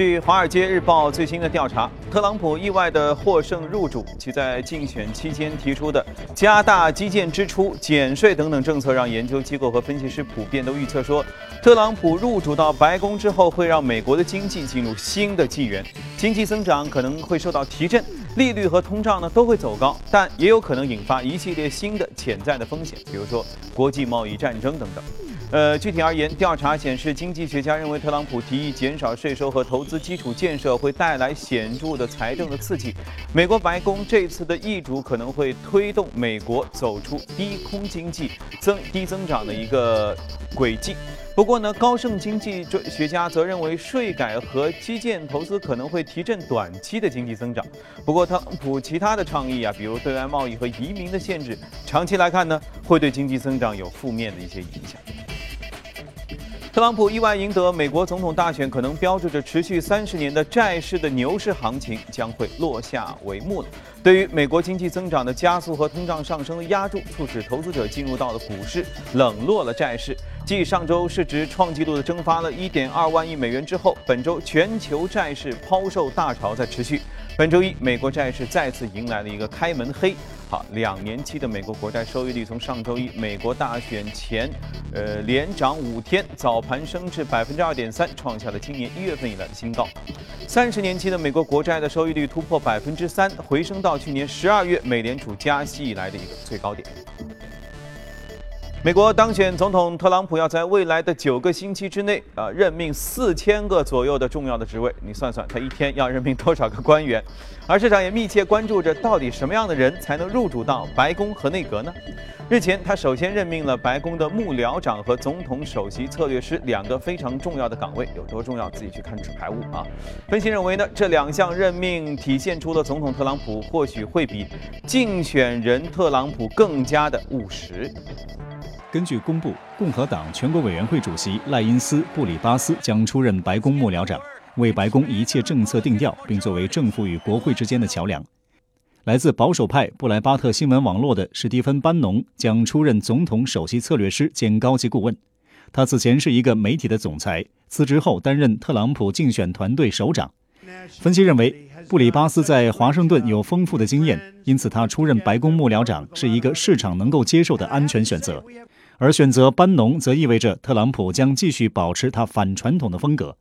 据《华尔街日报》最新的调查，特朗普意外的获胜入主，其在竞选期间提出的加大基建支出、减税等等政策，让研究机构和分析师普遍都预测说，特朗普入主到白宫之后，会让美国的经济进入新的纪元，经济增长可能会受到提振，利率和通胀呢都会走高，但也有可能引发一系列新的潜在的风险，比如说国际贸易战争等等。呃，具体而言，调查显示，经济学家认为特朗普提议减少税收和投资基础建设会带来显著的财政的刺激。美国白宫这次的易主可能会推动美国走出低空经济增低增长的一个轨迹。不过呢，高盛经济学家则认为税改和基建投资可能会提振短期的经济增长。不过，特朗普其他的倡议啊，比如对外贸易和移民的限制，长期来看呢，会对经济增长有负面的一些影响。特朗普意外赢得美国总统大选，可能标志着持续三十年的债市的牛市行情将会落下帷幕了。对于美国经济增长的加速和通胀上升的压注，促使投资者进入到了股市，冷落了债市。继上周市值创纪录的蒸发了一点二万亿美元之后，本周全球债市抛售大潮在持续。本周一，美国债市再次迎来了一个开门黑。好，两年期的美国国债收益率从上周一美国大选前，呃，连涨五天，早盘升至百分之二点三，创下了今年一月份以来的新高。三十年期的美国国债的收益率突破百分之三，回升到去年十二月美联储加息以来的一个最高点。美国当选总统特朗普要在未来的九个星期之内啊，任命四千个左右的重要的职位。你算算，他一天要任命多少个官员？而市场也密切关注着，到底什么样的人才能入主到白宫和内阁呢？日前，他首先任命了白宫的幕僚长和总统首席策略师两个非常重要的岗位，有多重要，自己去看纸牌屋啊。分析认为呢，这两项任命体现出了总统特朗普或许会比竞选人特朗普更加的务实。根据公布，共和党全国委员会主席赖因斯·布里巴斯将出任白宫幕僚长，为白宫一切政策定调，并作为政府与国会之间的桥梁。来自保守派布莱巴特新闻网络的史蒂芬·班农将出任总统首席策略师兼高级顾问。他此前是一个媒体的总裁，辞职后担任特朗普竞选团队首长。分析认为，布里巴斯在华盛顿有丰富的经验，因此他出任白宫幕僚长是一个市场能够接受的安全选择。而选择班农，则意味着特朗普将继续保持他反传统的风格，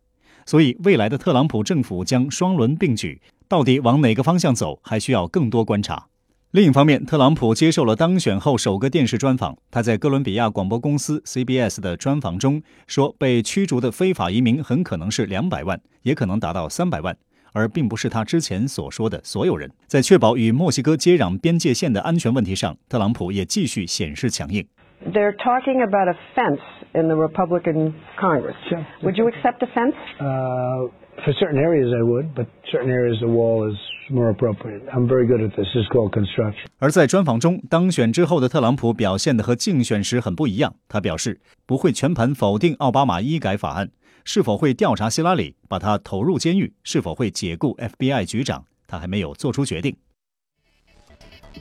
所以未来的特朗普政府将双轮并举，到底往哪个方向走，还需要更多观察。另一方面，特朗普接受了当选后首个电视专访，他在哥伦比亚广播公司 CBS 的专访中说，被驱逐的非法移民很可能是两百万，也可能达到三百万，而并不是他之前所说的所有人。在确保与墨西哥接壤边界线的安全问题上，特朗普也继续显示强硬。They're talking about a fence in the Republican Congress. Sure. Would you accept a fence? Uh, for certain areas, I would, but certain areas, the wall is more appropriate. I'm very good at this. This is called construction. 而在专访中，当选之后的特朗普表现的和竞选时很不一样。他表示不会全盘否定奥巴马医改法案，是否会调查希拉里，把他投入监狱，是否会解雇 FBI 局长，他还没有做出决定。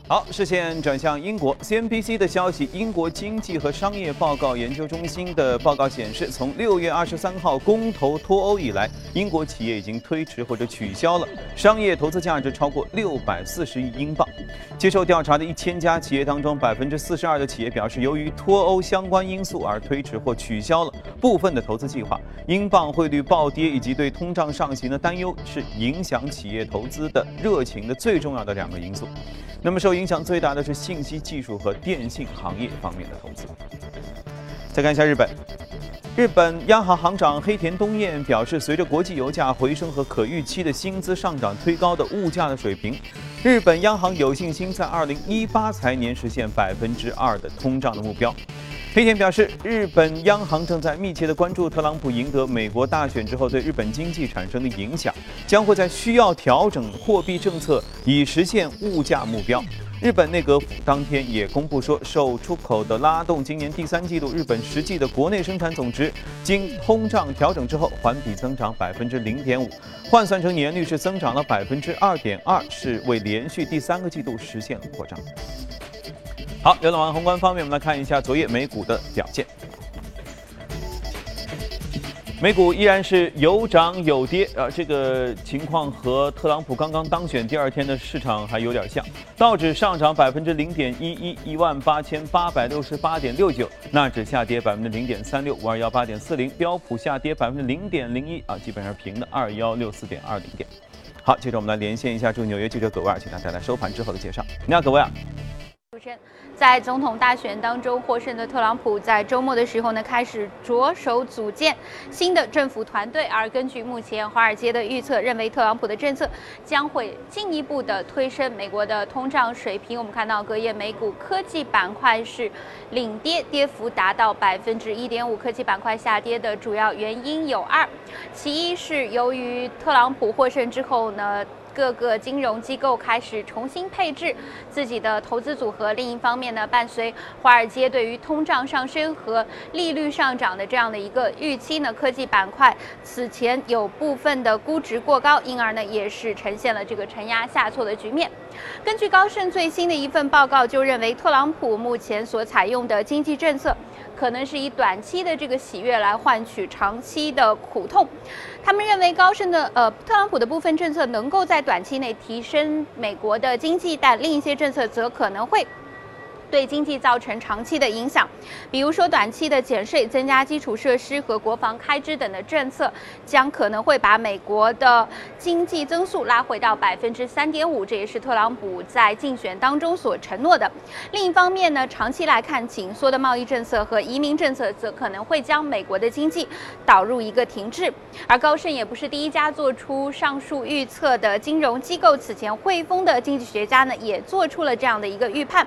好，视线转向英国。CNBC 的消息，英国经济和商业报告研究中心的报告显示，从六月二十三号公投脱欧以来，英国企业已经推迟或者取消了商业投资价值超过六百四十亿英镑。接受调查的一千家企业当中，百分之四十二的企业表示，由于脱欧相关因素而推迟或取消了部分的投资计划。英镑汇率暴跌以及对通胀上行的担忧，是影响企业投资的热情的最重要的两个因素。那么受影响最大的是信息技术和电信行业方面的投资。再看一下日本，日本央行行长黑田东彦表示，随着国际油价回升和可预期的薪资上涨推高的物价的水平，日本央行有信心在2018财年实现百分之二的通胀的目标。黑田表示，日本央行正在密切的关注特朗普赢得美国大选之后对日本经济产生的影响，将会在需要调整货币政策以实现物价目标。日本内阁府当天也公布说，受出口的拉动，今年第三季度日本实际的国内生产总值经通胀调整之后，环比增长百分之零点五，换算成年率是增长了百分之二点二，是为连续第三个季度实现了扩张。好，浏览完宏观方面，我们来看一下昨夜美股的表现。美股依然是有涨有跌啊，这个情况和特朗普刚刚当选第二天的市场还有点像。道指上涨百分之零点一一，一万八千八百六十八点六九；纳指下跌百分之零点三六，五二幺八点四零；标普下跌百分之零点零一啊，基本上平的二幺六四点二零点。好，接着我们来连线一下驻纽约记者葛威尔，请他带来收盘之后的介绍。你好，葛威尔。主持人。在总统大选当中获胜的特朗普，在周末的时候呢，开始着手组建新的政府团队。而根据目前华尔街的预测，认为特朗普的政策将会进一步的推升美国的通胀水平。我们看到隔夜美股科技板块是领跌，跌幅达到百分之一点五。科技板块下跌的主要原因有二，其一是由于特朗普获胜之后呢。各个金融机构开始重新配置自己的投资组合。另一方面呢，伴随华尔街对于通胀上升和利率上涨的这样的一个预期呢，科技板块此前有部分的估值过高，因而呢也是呈现了这个承压下挫的局面。根据高盛最新的一份报告，就认为特朗普目前所采用的经济政策。可能是以短期的这个喜悦来换取长期的苦痛。他们认为高盛的呃特朗普的部分政策能够在短期内提升美国的经济，但另一些政策则可能会。对经济造成长期的影响，比如说短期的减税、增加基础设施和国防开支等的政策，将可能会把美国的经济增速拉回到百分之三点五，这也是特朗普在竞选当中所承诺的。另一方面呢，长期来看，紧缩的贸易政策和移民政策则可能会将美国的经济导入一个停滞。而高盛也不是第一家做出上述预测的金融机构，此前汇丰的经济学家呢也做出了这样的一个预判。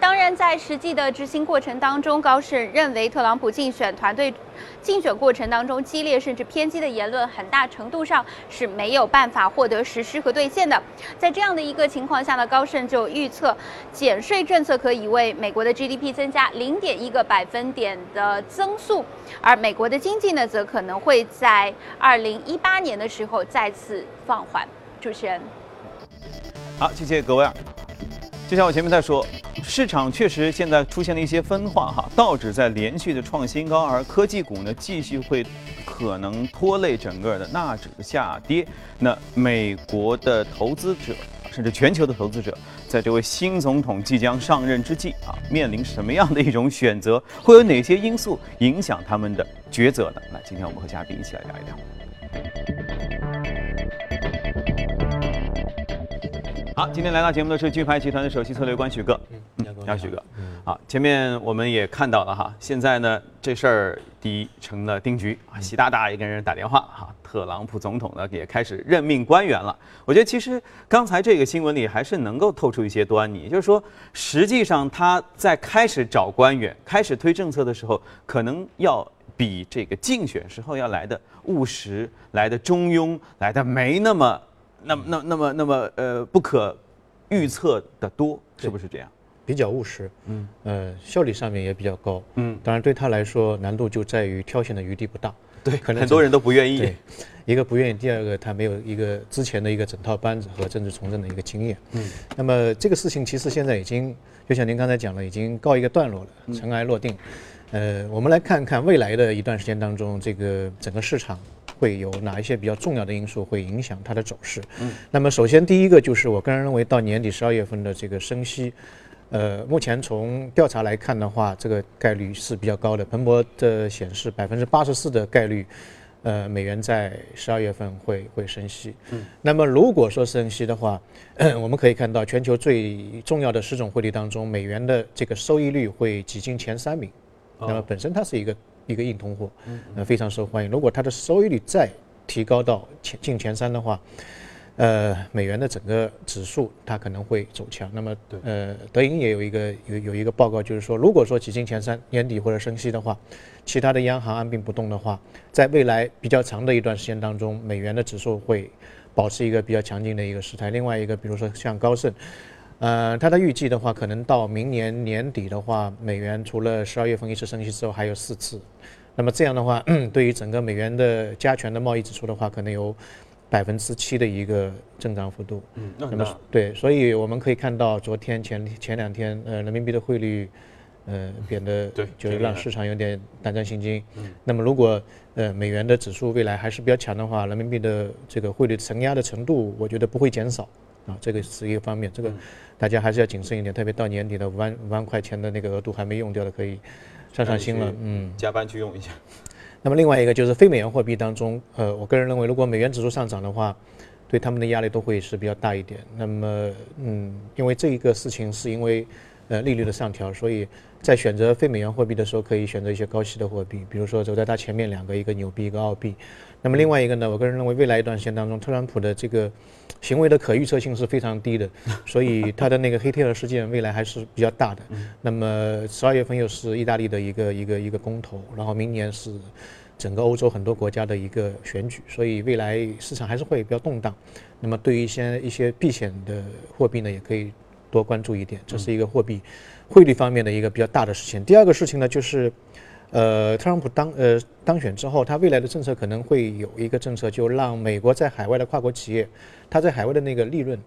当然。但在实际的执行过程当中，高盛认为特朗普竞选团队竞选过程当中激烈甚至偏激的言论，很大程度上是没有办法获得实施和兑现的。在这样的一个情况下呢，高盛就预测减税政策可以为美国的 GDP 增加零点一个百分点的增速，而美国的经济呢，则可能会在二零一八年的时候再次放缓。主持人，好，谢谢各位。就像我前面在说，市场确实现在出现了一些分化哈，道指在连续的创新高，而科技股呢继续会可能拖累整个的纳指的下跌。那美国的投资者，甚至全球的投资者，在这位新总统即将上任之际啊，面临什么样的一种选择？会有哪些因素影响他们的抉择呢？那今天我们和嘉宾一起来聊一聊。好，今天来到节目的是钜牌集团的首席策略官许哥。嗯，你好，许哥。嗯，好，前面我们也看到了哈，现在呢这事儿第一成了定局啊，习大大也跟人打电话哈，特朗普总统呢也开始任命官员了。我觉得其实刚才这个新闻里还是能够透出一些端倪，就是说实际上他在开始找官员、开始推政策的时候，可能要比这个竞选时候要来的务实、来的中庸、来的没那么。那么，那那么，那么，呃，不可预测的多，是不是这样？比较务实，嗯，呃，效率上面也比较高，嗯，当然对他来说难度就在于挑选的余地不大，对，可能很多人都不愿意，对，一个不愿意，第二个他没有一个之前的一个整套班子和政治从政的一个经验，嗯，那么这个事情其实现在已经，就像您刚才讲了，已经告一个段落了，尘埃落定，呃，我们来看看未来的一段时间当中，这个整个市场。会有哪一些比较重要的因素会影响它的走势？嗯，那么首先第一个就是我个人认为到年底十二月份的这个升息，呃，目前从调查来看的话，这个概率是比较高的。彭博的显示百分之八十四的概率，呃，美元在十二月份会会升息。嗯，那么如果说升息的话，我们可以看到全球最重要的十种汇率当中，美元的这个收益率会挤进前三名。那么本身它是一个。一个硬通货，呃，非常受欢迎。如果它的收益率再提高到前进前三的话，呃，美元的整个指数它可能会走强。那么，呃，德银也有一个有有一个报告，就是说，如果说挤进前三年底或者升息的话，其他的央行按兵不动的话，在未来比较长的一段时间当中，美元的指数会保持一个比较强劲的一个时态。另外一个，比如说像高盛。呃，它的预计的话，可能到明年年底的话，美元除了十二月份一次升息之后，还有四次。那么这样的话，对于整个美元的加权的贸易指数的话，可能有百分之七的一个增长幅度。嗯，那么对，所以我们可以看到，昨天前前两天，呃，人民币的汇率，呃变得对就是让市场有点胆战心惊。那么如果呃美元的指数未来还是比较强的话，人民币的这个汇率承压的程度，我觉得不会减少啊，这个是一个方面。这个大家还是要谨慎一点，特别到年底的五万五万块钱的那个额度还没用掉的，可以上上心了。嗯。加班去用一下。那么另外一个就是非美元货币当中，呃，我个人认为，如果美元指数上涨的话，对他们的压力都会是比较大一点。那么，嗯，因为这一个事情是因为呃利率的上调，所以在选择非美元货币的时候，可以选择一些高息的货币，比如说走在它前面两个，一个纽币，一个澳币。那么另外一个呢，我个人认为，未来一段时间当中，特朗普的这个行为的可预测性是非常低的，所以他的那个黑天鹅事件未来还是比较大的。那么十二月份又是意大利的一个一个一个公投，然后明年是整个欧洲很多国家的一个选举，所以未来市场还是会比较动荡。那么对于一些一些避险的货币呢，也可以多关注一点，这是一个货币汇率方面的一个比较大的事情。第二个事情呢，就是。呃，特朗普当呃当选之后，他未来的政策可能会有一个政策，就让美国在海外的跨国企业，他在海外的那个利润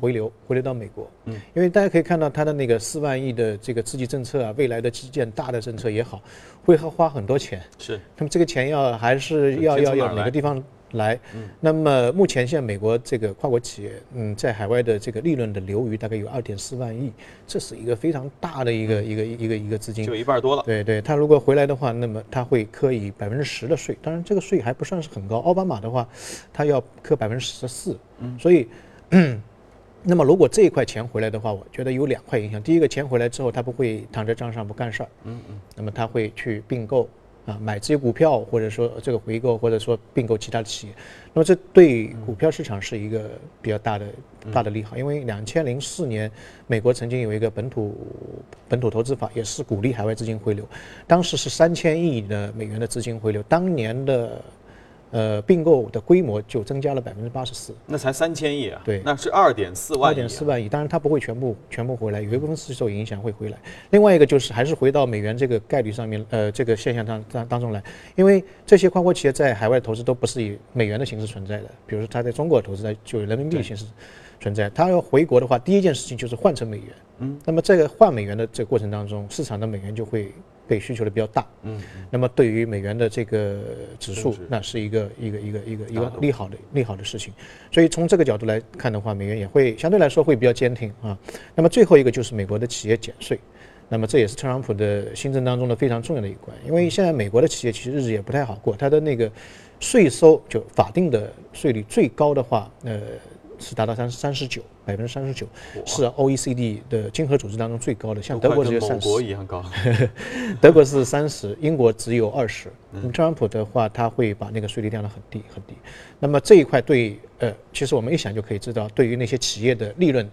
回流回流到美国。嗯，因为大家可以看到他的那个四万亿的这个刺激政策啊，未来的基建大的政策也好，会花花很多钱。是，那么这个钱要还是要要要哪个地方？来，那么目前现在美国这个跨国企业，嗯，在海外的这个利润的流余大概有二点四万亿，这是一个非常大的一个一个一个一个资金，就一半多了。对对，他如果回来的话，那么他会科以百分之十的税，当然这个税还不算是很高。奥巴马的话，他要科百分之十四，所以，那么如果这一块钱回来的话，我觉得有两块影响。第一个，钱回来之后，他不会躺在账上不干事儿，嗯嗯，那么他会去并购。啊，买这些股票，或者说这个回购，或者说并购其他的企业，那么这对股票市场是一个比较大的大的利好。因为两千零四年，美国曾经有一个本土本土投资法，也是鼓励海外资金回流，当时是三千亿的美元的资金回流，当年的。呃，并购的规模就增加了百分之八十四，那才三千亿啊，对，那是二点四万，二点四万亿，当然它不会全部全部回来，有一部分是受影响会回来。另外一个就是还是回到美元这个概率上面，呃，这个现象当当当中来，因为这些跨国企业在海外投资都不是以美元的形式存在的，比如说它在中国投资，在就人民币的形式存在，它要回国的话，第一件事情就是换成美元，嗯，那么这个换美元的这个过程当中，市场的美元就会。被需求的比较大，嗯，那么对于美元的这个指数，那是一个一个一个一个一个利好的利好的事情，所以从这个角度来看的话，美元也会相对来说会比较坚挺啊。那么最后一个就是美国的企业减税，那么这也是特朗普的新政当中的非常重要的一关，因为现在美国的企业其实日子也不太好过，它的那个税收就法定的税率最高的话，呃。是达到三三十九百分之三十九，是 OECD 的经合组织当中最高的。像德国只有三十，国一样高。德国是三十，英国只有二十。那么特朗普的话，他会把那个税率降得很低很低。那么这一块对呃，其实我们一想就可以知道，对于那些企业的利润。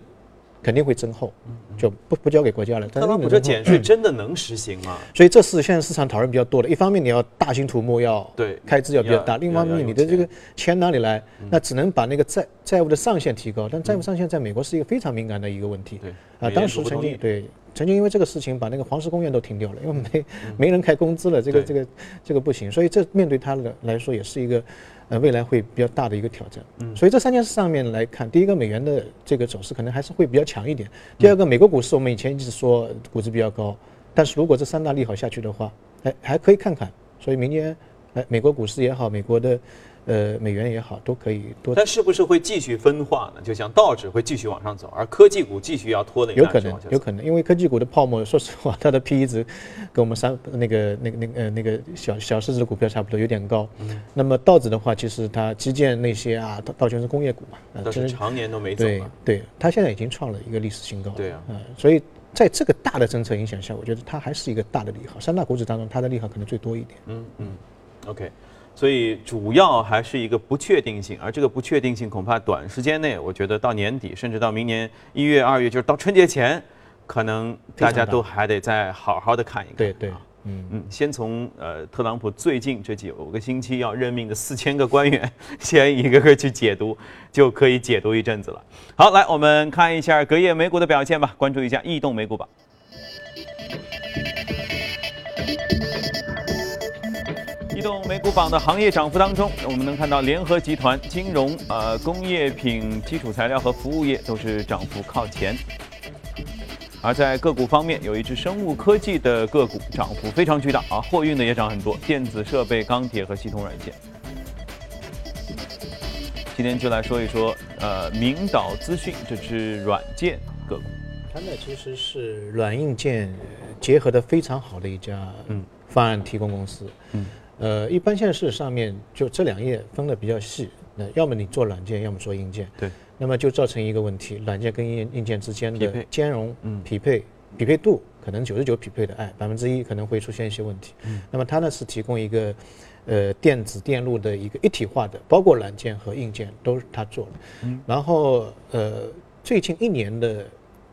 肯定会增厚，就不不交给国家了。特朗普这减税真的能实行吗？所以这是现在市场讨论比较多的。一方面你要大兴土木，要对开支要比较大；另一方面你的这个钱哪里来？那只能把那个债债务的上限提高。但债务上限在美国是一个非常敏感的一个问题。对啊，当时曾经对曾经因为这个事情把那个黄石公园都停掉了，因为没 没人开工资了，这个这个这个不行。所以这面对他的来说也是一个。呃，未来会比较大的一个挑战，嗯，所以这三件事上面来看，第一个美元的这个走势可能还是会比较强一点。第二个，美国股市我们以前一直说估值比较高，但是如果这三大利好下去的话，哎，还可以看看。所以明年，哎，美国股市也好，美国的。呃，美元也好，都可以多。但是不是会继续分化呢？就像道指会继续往上走，而科技股继续要拖累。有可能，有可能，因为科技股的泡沫，说实话，它的 P/E 值跟我们三那个那个那个呃那个小小市值的股票差不多，有点高。嗯。那么道指的话，其实它基建那些啊，道道全是工业股嘛，都是常年都没走。对对，它现在已经创了一个历史新高。对啊。嗯，所以在这个大的政策影响下，我觉得它还是一个大的利好。三大股指当中，它的利好可能最多一点。嗯嗯。OK。所以主要还是一个不确定性，而这个不确定性恐怕短时间内，我觉得到年底甚至到明年一月、二月，就是到春节前，可能大家都还得再好好的看一看。对对，嗯嗯，先从呃特朗普最近这九个星期要任命的四千个官员，先一个个去解读，就可以解读一阵子了。好，来我们看一下隔夜美股的表现吧，关注一下异动美股吧。移动美股榜的行业涨幅当中，我们能看到联合集团、金融、呃工业品、基础材料和服务业都是涨幅靠前。而在个股方面，有一只生物科技的个股涨幅非常巨大啊，货运的也涨很多，电子设备、钢铁和系统软件。今天就来说一说，呃，明岛资讯这只软件个股，它呢其实是软硬件结合的非常好的一家嗯方案提供公司，嗯，呃，一般现在市场上面就这两页分的比较细，那要么你做软件，要么做硬件，对，那么就造成一个问题，软件跟硬硬件之间的兼容、匹配、匹配度可能九十九匹配的，哎，百分之一可能会出现一些问题。嗯那么它呢是提供一个呃电子电路的一个一体化的，包括软件和硬件都是它做的。嗯然后呃最近一年的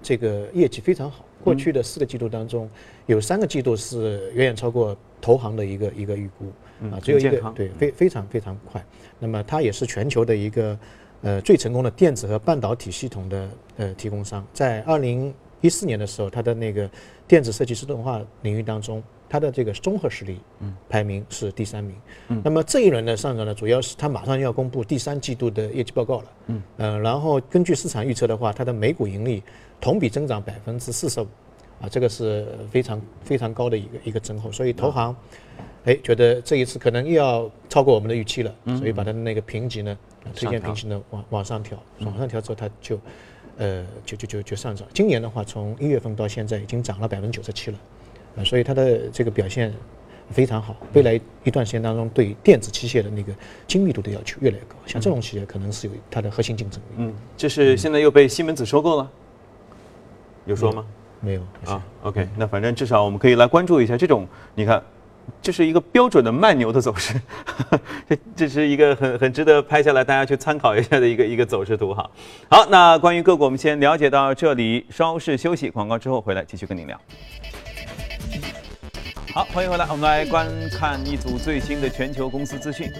这个业绩非常好，过去的四个季度当中有三个季度是远远超过投行的一个一个预估啊，只有一个对非非常非常快。那么它也是全球的一个呃最成功的电子和半导体系统的呃提供商，在二零一四年的时候，它的那个电子设计自动化领域当中，它的这个综合实力排名是第三名。嗯。那么这一轮的上涨呢，主要是它马上要公布第三季度的业绩报告了。嗯，呃，然后根据市场预测的话，它的每股盈利同比增长百分之四十五，啊，这个是非常非常高的一个一个增厚，所以投行。哎，觉得这一次可能又要超过我们的预期了，所以把它的那个评级呢，推荐评级呢往往上调，往上调之后它就，呃，就就就就上涨。今年的话，从一月份到现在已经涨了百分之九十七了，啊，所以它的这个表现非常好。未来一段时间当中，对电子器械的那个精密度的要求越来越高，像这种企业可能是有它的核心竞争力。嗯，这是现在又被西门子收购了，有说吗？没有啊，OK，那反正至少我们可以来关注一下这种，你看，这是一个标准的慢牛的走势，这这是一个很很值得拍下来大家去参考一下的一个一个走势图哈。好，那关于个股我们先了解到这里，稍事休息，广告之后回来继续跟您聊。好，欢迎回来，我们来观看一组最新的全球公司资讯。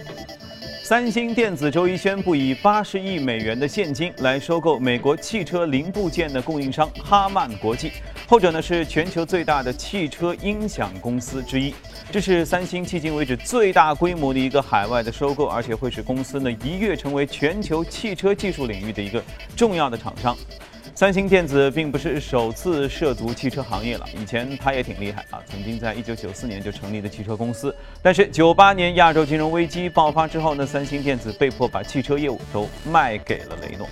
三星电子周一宣布，以八十亿美元的现金来收购美国汽车零部件的供应商哈曼国际，后者呢是全球最大的汽车音响公司之一。这是三星迄今为止最大规模的一个海外的收购，而且会使公司呢一跃成为全球汽车技术领域的一个重要的厂商。三星电子并不是首次涉足汽车行业了，以前它也挺厉害啊，曾经在一九九四年就成立的汽车公司。但是九八年亚洲金融危机爆发之后呢，三星电子被迫把汽车业务都卖给了雷诺。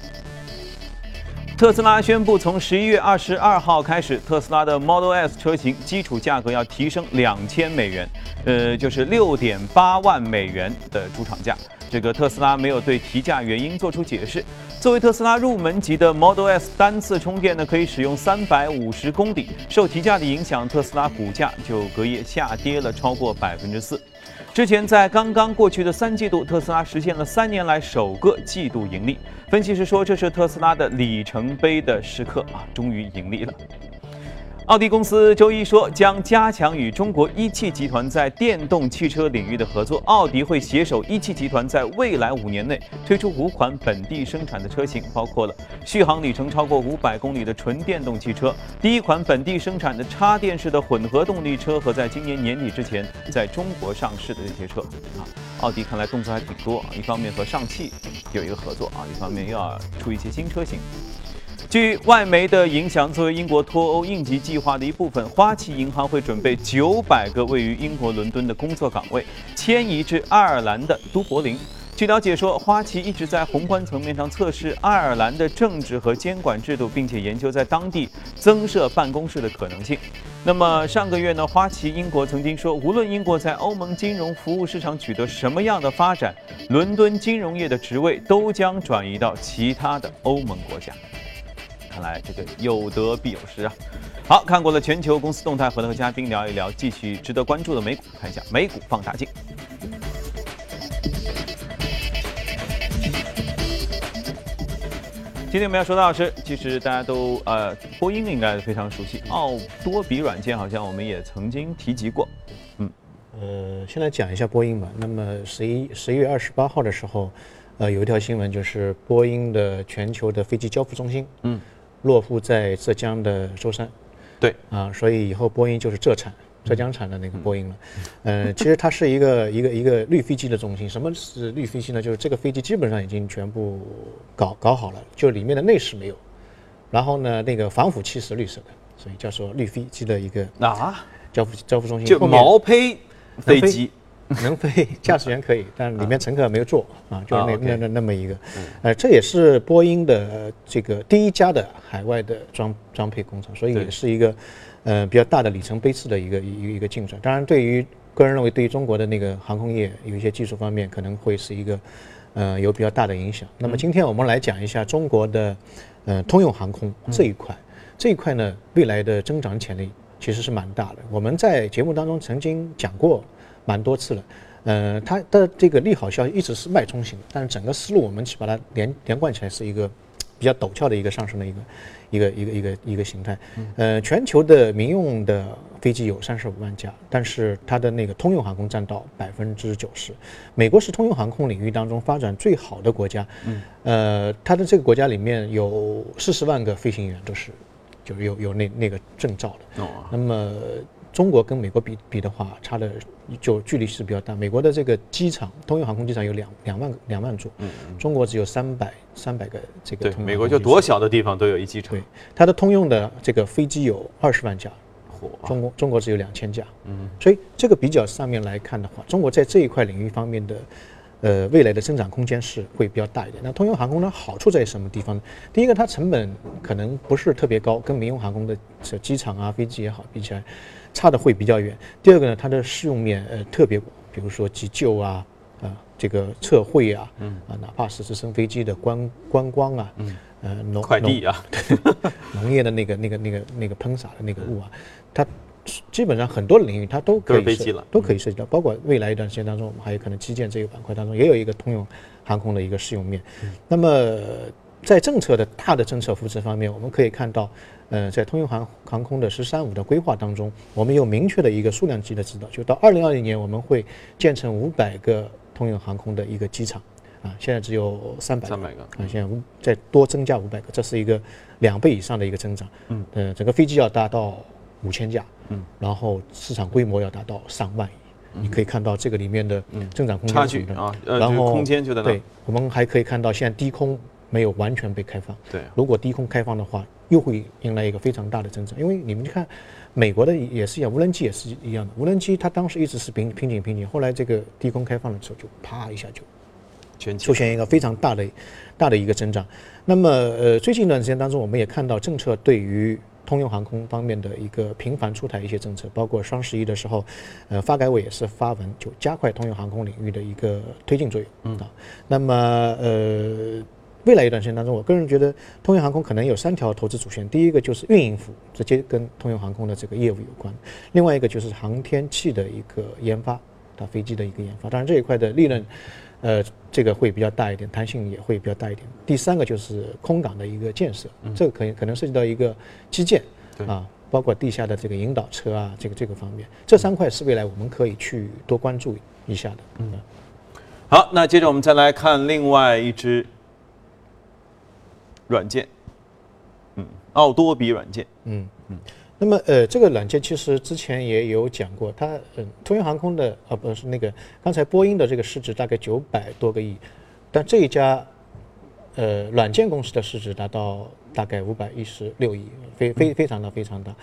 特斯拉宣布，从十一月二十二号开始，特斯拉的 Model S 车型基础价格要提升两千美元，呃，就是六点八万美元的出厂价。这个特斯拉没有对提价原因做出解释。作为特斯拉入门级的 Model S 单次充电呢，可以使用三百五十公里。受提价的影响，特斯拉股价就隔夜下跌了超过百分之四。之前在刚刚过去的三季度，特斯拉实现了三年来首个季度盈利。分析师说，这是特斯拉的里程碑的时刻啊，终于盈利了。奥迪公司周一说，将加强与中国一汽集团在电动汽车领域的合作。奥迪会携手一汽集团，在未来五年内推出五款本地生产的车型，包括了续航里程超过五百公里的纯电动汽车，第一款本地生产的插电式的混合动力车和在今年年底之前在中国上市的这些车。啊，奥迪看来动作还挺多啊，一方面和上汽有一个合作啊，一方面又要出一些新车型。据外媒的影响，作为英国脱欧应急计划的一部分，花旗银行会准备九百个位于英国伦敦的工作岗位迁移至爱尔兰的都柏林。据了解说，花旗一直在宏观层面上测试爱尔兰的政治和监管制度，并且研究在当地增设办公室的可能性。那么上个月呢，花旗英国曾经说，无论英国在欧盟金融服务市场取得什么样的发展，伦敦金融业的职位都将转移到其他的欧盟国家。看来这个有得必有失啊！好看过了全球公司动态，回来和嘉宾聊一聊继续值得关注的美股，看一下美股放大镜。今天我们要说到的是，其实大家都呃，波音应该非常熟悉，奥多比软件好像我们也曾经提及过。嗯，呃，先来讲一下波音吧。那么十一十一月二十八号的时候，呃，有一条新闻就是波音的全球的飞机交付中心，嗯，落户在浙江的舟山。对，啊，所以以后波音就是浙产。浙江产的那个波音了，呃，其实它是一个 一个一个绿飞机的中心。什么是绿飞机呢？就是这个飞机基本上已经全部搞搞好了，就里面的内饰没有，然后呢，那个防腐漆是绿色的，所以叫做绿飞机的一个啊，交付交付中心。就毛坯飞机，能飞，驾驶员可以，但里面乘客没有坐啊，就那那那那么一个，呃，这也是波音的呃这个第一家的海外的装装配工厂，所以也是一个呃比较大的里程碑式的一个一个一个进展。当然，对于个人认为，对于中国的那个航空业有一些技术方面可能会是一个呃有比较大的影响。那么今天我们来讲一下中国的呃通用航空这一块，这一块呢未来的增长潜力其实是蛮大的。我们在节目当中曾经讲过蛮多次了。呃，它的这个利好消息一直是脉冲型的，但是整个思路我们去把它连连贯起来是一个比较陡峭的一个上升的一个一个一个一个一个形态。呃，全球的民用的飞机有三十五万架，但是它的那个通用航空占到百分之九十。美国是通用航空领域当中发展最好的国家，呃，它的这个国家里面有四十万个飞行员都是就是有有那那个证照的。哦，那么中国跟美国比比的话，差的就距离是比较大。美国的这个机场，通用航空机场有两两万两万座，嗯中国只有三百三百个这个对，美国就多小的地方都有一机场。对，它的通用的这个飞机有二十万架，嚯，中国中国只有两千架，嗯，所以这个比较上面来看的话，中国在这一块领域方面的，呃，未来的增长空间是会比较大一点。那通用航空呢，好处在什么地方呢？第一个，它成本可能不是特别高，跟民用航空的这机场啊、飞机也好比起来，差的会比较远。第二个呢，它的适用面呃特别广，比如说急救啊，啊、这个测绘啊，嗯啊，哪怕是直升飞机的观观光啊，嗯，呃，农农快递啊，农业的那个、那个、那个、那个喷洒的那个雾啊，它基本上很多领域它都可以涉都飞机了都可以涉及到，包括未来一段时间当中，我们还有可能基建这个板块当中也有一个通用航空的一个适用面。那么在政策的大的政策扶持方面，我们可以看到，呃，在通用航航空的“十三五”的规划当中，我们有明确的一个数量级的指导，就到二零二零年我们会建成五百个通用航空的一个机场。啊，现在只有三百300个啊，现在五再多增加五百个，这是一个两倍以上的一个增长。嗯，呃，整个飞机要达到五千架，嗯，然后市场规模要达到上万亿。你可以看到这个里面的增长空间差距啊，呃，然后空间就在那对，我们还可以看到现在低空没有完全被开放。对如果低空开放的话，又会迎来一个非常大的增长。因为你们看，美国的也是一样，无人机也是一样的。无人机它当时一直是瓶瓶颈瓶颈，后来这个低空开放的时候，就啪一下就出现一个非常大的大的一个增长。那么呃，最近一段时间当中，我们也看到政策对于通用航空方面的一个频繁出台一些政策，包括双十一的时候，呃，发改委也是发文就加快通用航空领域的一个推进作用。嗯啊，那么呃。未来一段时间当中，我个人觉得通用航空可能有三条投资主线。第一个就是运营服务，直接跟通用航空的这个业务有关；另外一个就是航天器的一个研发，它飞机的一个研发。当然这一块的利润，呃，这个会比较大一点，弹性也会比较大一点。第三个就是空港的一个建设，这个可可能涉及到一个基建啊，包括地下的这个引导车啊，这个这个方面，这三块是未来我们可以去多关注一下的。嗯。好，那接着我们再来看另外一支软件，嗯，奥多比软件，嗯嗯，那么呃，这个软件其实之前也有讲过，它嗯，通用航空的啊不是那个刚才波音的这个市值大概九百多个亿，但这一家呃软件公司的市值达到大概五百一十六亿，非非非常的非常大。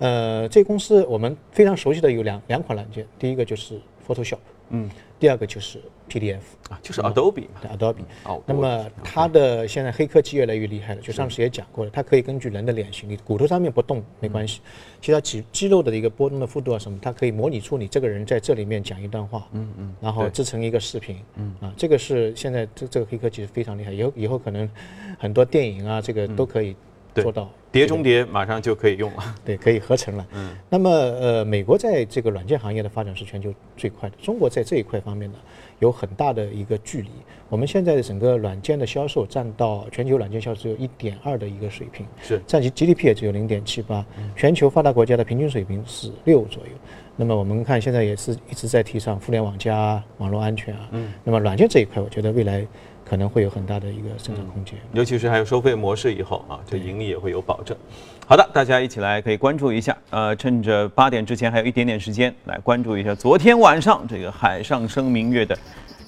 呃，这公司我们非常熟悉的有两两款软件，第一个就是 Photoshop，嗯，第二个就是 PDF。啊，就是 Adobe 嘛，对 Adobe。哦那么它的现在黑科技越来越厉害了，就上次也讲过了，它可以根据人的脸型，你骨头上面不动没关系，其他肌肌肉的一个波动的幅度啊什么，它可以模拟出你这个人在这里面讲一段话，嗯嗯，然后制成一个视频，嗯。啊，这个是现在这这个黑科技是非常厉害，以后以后可能很多电影啊这个都可以对做到。碟中谍马上就可以用了，对，可以合成了。嗯，那么呃，美国在这个软件行业的发展是全球最快的，中国在这一块方面呢有很大的一个距离。我们现在的整个软件的销售占到全球软件销售只有一点二的一个水平，是。占其 GDP 也只有零点七八，全球发达国家的平均水平是六左右。那么我们看现在也是一直在提倡互联网加网络安全啊，嗯，那么软件这一块，我觉得未来可能会有很大的一个增长空间。尤其是还有收费模式以后啊，这盈利也会有保证。好的，大家一起来可以关注一下，呃，趁着八点之前还有一点点时间，来关注一下昨天晚上这个海上生明月的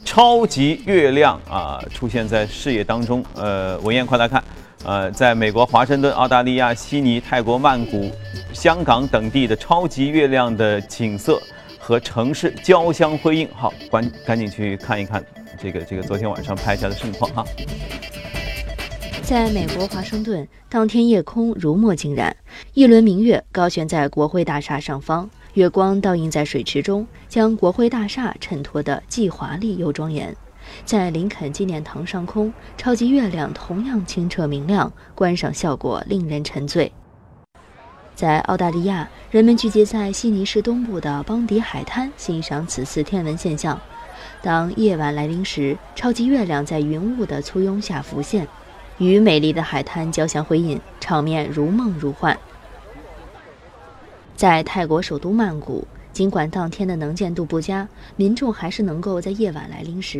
超级月亮啊出现在视野当中。呃，文彦快来看，呃，在美国华盛顿、澳大利亚悉尼、泰国曼谷、香港等地的超级月亮的景色和城市交相辉映。好，赶赶紧去看一看这个这个昨天晚上拍下的盛况哈。在美国华盛顿，当天夜空如墨竟染，一轮明月高悬在国会大厦上方，月光倒映在水池中，将国会大厦衬托得既华丽又庄严。在林肯纪念堂上空，超级月亮同样清澈明亮，观赏效果令人沉醉。在澳大利亚，人们聚集在悉尼市东部的邦迪海滩，欣赏此次天文现象。当夜晚来临时，超级月亮在云雾的簇拥下浮现。与美丽的海滩交相辉映，场面如梦如幻。在泰国首都曼谷，尽管当天的能见度不佳，民众还是能够在夜晚来临时。